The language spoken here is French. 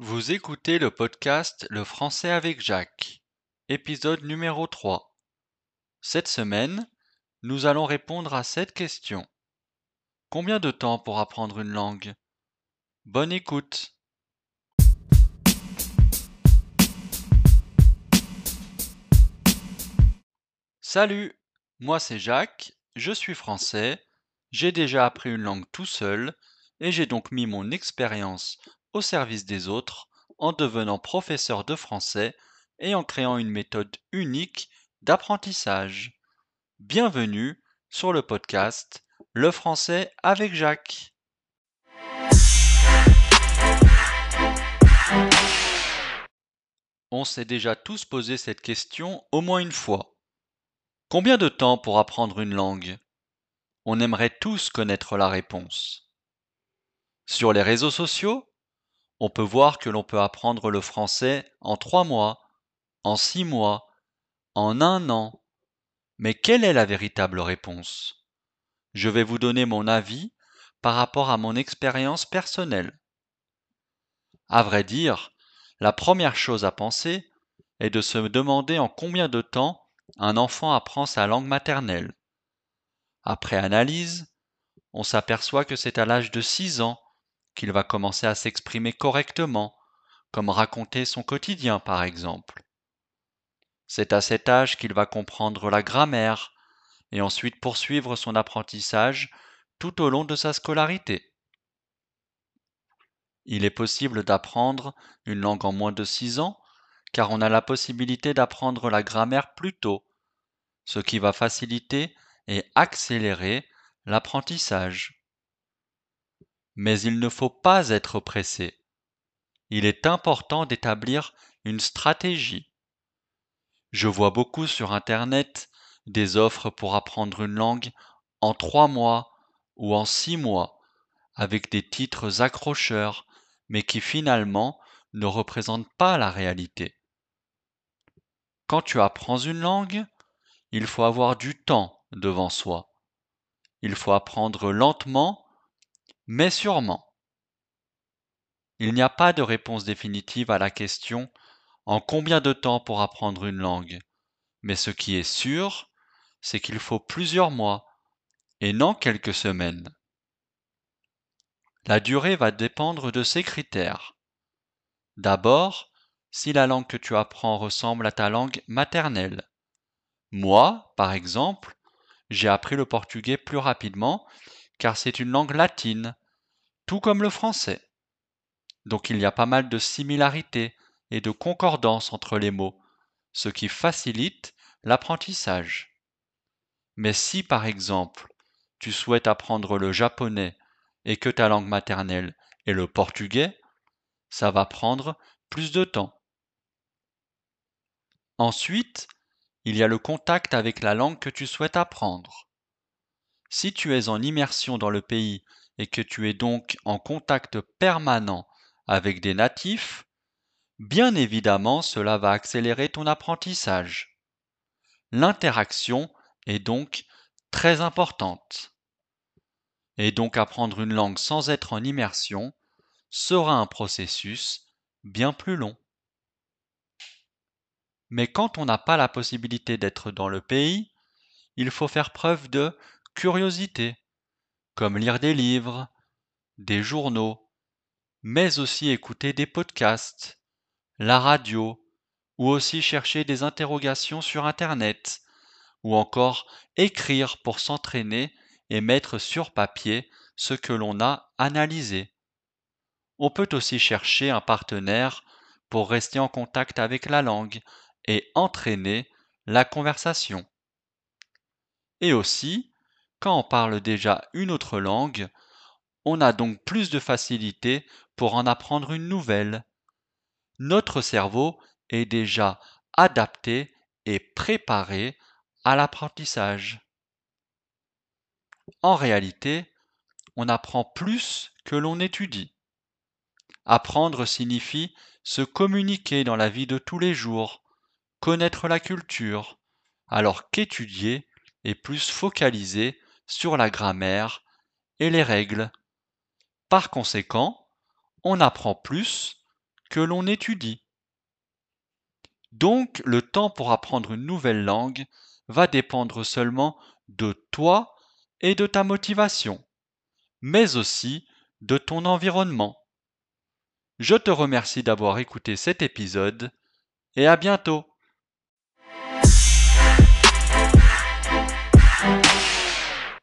Vous écoutez le podcast Le français avec Jacques, épisode numéro 3. Cette semaine, nous allons répondre à cette question. Combien de temps pour apprendre une langue? Bonne écoute. Salut, moi c'est Jacques, je suis français, j'ai déjà appris une langue tout seul et j'ai donc mis mon expérience au service des autres en devenant professeur de français et en créant une méthode unique d'apprentissage. Bienvenue sur le podcast Le français avec Jacques. On s'est déjà tous posé cette question au moins une fois. Combien de temps pour apprendre une langue? On aimerait tous connaître la réponse. Sur les réseaux sociaux, on peut voir que l'on peut apprendre le français en trois mois, en six mois, en un an. Mais quelle est la véritable réponse? Je vais vous donner mon avis par rapport à mon expérience personnelle. À vrai dire, la première chose à penser est de se demander en combien de temps un enfant apprend sa langue maternelle. Après analyse, on s'aperçoit que c'est à l'âge de 6 ans qu'il va commencer à s'exprimer correctement, comme raconter son quotidien par exemple. C'est à cet âge qu'il va comprendre la grammaire et ensuite poursuivre son apprentissage tout au long de sa scolarité. Il est possible d'apprendre une langue en moins de six ans car on a la possibilité d'apprendre la grammaire plus tôt, ce qui va faciliter et accélérer l'apprentissage. Mais il ne faut pas être pressé. Il est important d'établir une stratégie. Je vois beaucoup sur Internet des offres pour apprendre une langue en trois mois ou en six mois, avec des titres accrocheurs, mais qui finalement ne représentent pas la réalité. Quand tu apprends une langue, il faut avoir du temps devant soi. Il faut apprendre lentement mais sûrement. Il n'y a pas de réponse définitive à la question en combien de temps pour apprendre une langue, mais ce qui est sûr, c'est qu'il faut plusieurs mois et non quelques semaines. La durée va dépendre de ces critères. D'abord, si la langue que tu apprends ressemble à ta langue maternelle. Moi, par exemple, j'ai appris le portugais plus rapidement car c'est une langue latine, tout comme le français. Donc il y a pas mal de similarités et de concordance entre les mots, ce qui facilite l'apprentissage. Mais si par exemple tu souhaites apprendre le japonais et que ta langue maternelle est le portugais, ça va prendre plus de temps. Ensuite, il y a le contact avec la langue que tu souhaites apprendre. Si tu es en immersion dans le pays et que tu es donc en contact permanent avec des natifs, bien évidemment cela va accélérer ton apprentissage. L'interaction est donc très importante. Et donc apprendre une langue sans être en immersion sera un processus bien plus long. Mais quand on n'a pas la possibilité d'être dans le pays, il faut faire preuve de curiosité, comme lire des livres, des journaux, mais aussi écouter des podcasts, la radio, ou aussi chercher des interrogations sur Internet, ou encore écrire pour s'entraîner et mettre sur papier ce que l'on a analysé. On peut aussi chercher un partenaire pour rester en contact avec la langue et entraîner la conversation. Et aussi, quand on parle déjà une autre langue, on a donc plus de facilité pour en apprendre une nouvelle. Notre cerveau est déjà adapté et préparé à l'apprentissage. En réalité, on apprend plus que l'on étudie. Apprendre signifie se communiquer dans la vie de tous les jours, connaître la culture, alors qu'étudier est plus focalisé sur la grammaire et les règles. Par conséquent, on apprend plus que l'on étudie. Donc le temps pour apprendre une nouvelle langue va dépendre seulement de toi et de ta motivation, mais aussi de ton environnement. Je te remercie d'avoir écouté cet épisode et à bientôt.